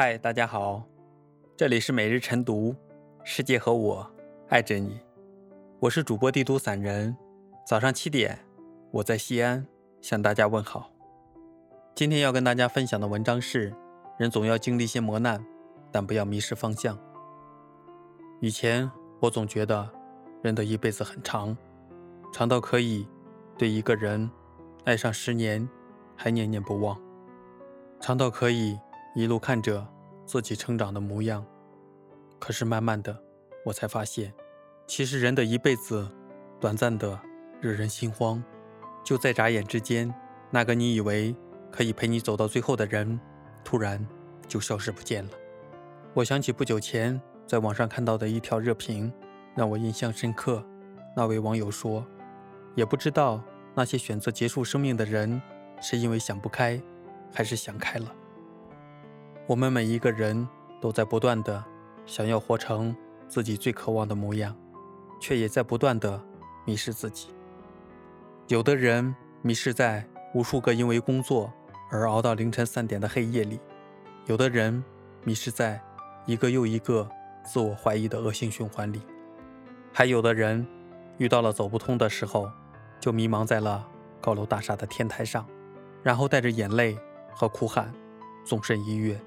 嗨，大家好，这里是每日晨读，世界和我爱着你，我是主播帝都散人。早上七点，我在西安向大家问好。今天要跟大家分享的文章是：人总要经历一些磨难，但不要迷失方向。以前我总觉得人的一辈子很长，长到可以对一个人爱上十年还念念不忘，长到可以。一路看着自己成长的模样，可是慢慢的，我才发现，其实人的一辈子，短暂的惹人心慌，就在眨眼之间，那个你以为可以陪你走到最后的人，突然就消失不见了。我想起不久前在网上看到的一条热评，让我印象深刻。那位网友说，也不知道那些选择结束生命的人，是因为想不开，还是想开了。我们每一个人都在不断的想要活成自己最渴望的模样，却也在不断的迷失自己。有的人迷失在无数个因为工作而熬到凌晨三点的黑夜里，有的人迷失在一个又一个自我怀疑的恶性循环里，还有的人遇到了走不通的时候，就迷茫在了高楼大厦的天台上，然后带着眼泪和哭喊，纵身一跃。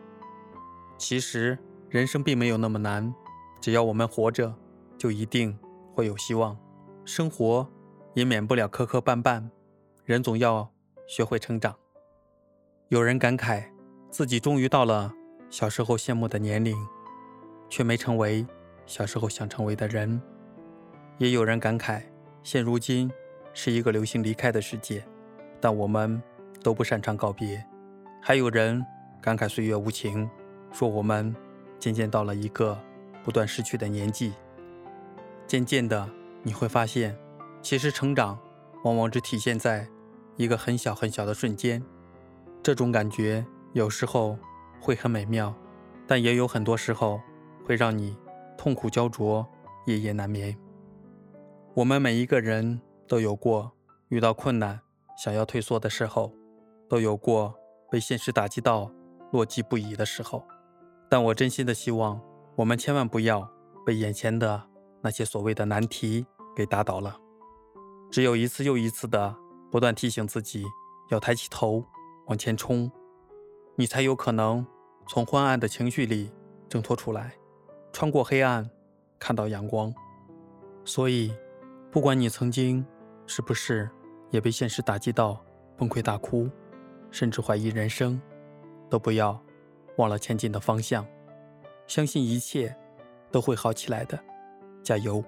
其实人生并没有那么难，只要我们活着，就一定会有希望。生活也免不了磕磕绊绊，人总要学会成长。有人感慨自己终于到了小时候羡慕的年龄，却没成为小时候想成为的人；也有人感慨现如今是一个流行离开的世界，但我们都不擅长告别。还有人感慨岁月无情。说我们渐渐到了一个不断失去的年纪，渐渐的你会发现，其实成长往往只体现在一个很小很小的瞬间。这种感觉有时候会很美妙，但也有很多时候会让你痛苦焦灼、夜夜难眠。我们每一个人都有过遇到困难想要退缩的时候，都有过被现实打击到落寂不已的时候。但我真心的希望，我们千万不要被眼前的那些所谓的难题给打倒了。只有一次又一次的不断提醒自己要抬起头往前冲，你才有可能从昏暗的情绪里挣脱出来，穿过黑暗，看到阳光。所以，不管你曾经是不是也被现实打击到崩溃大哭，甚至怀疑人生，都不要。忘了前进的方向，相信一切都会好起来的，加油！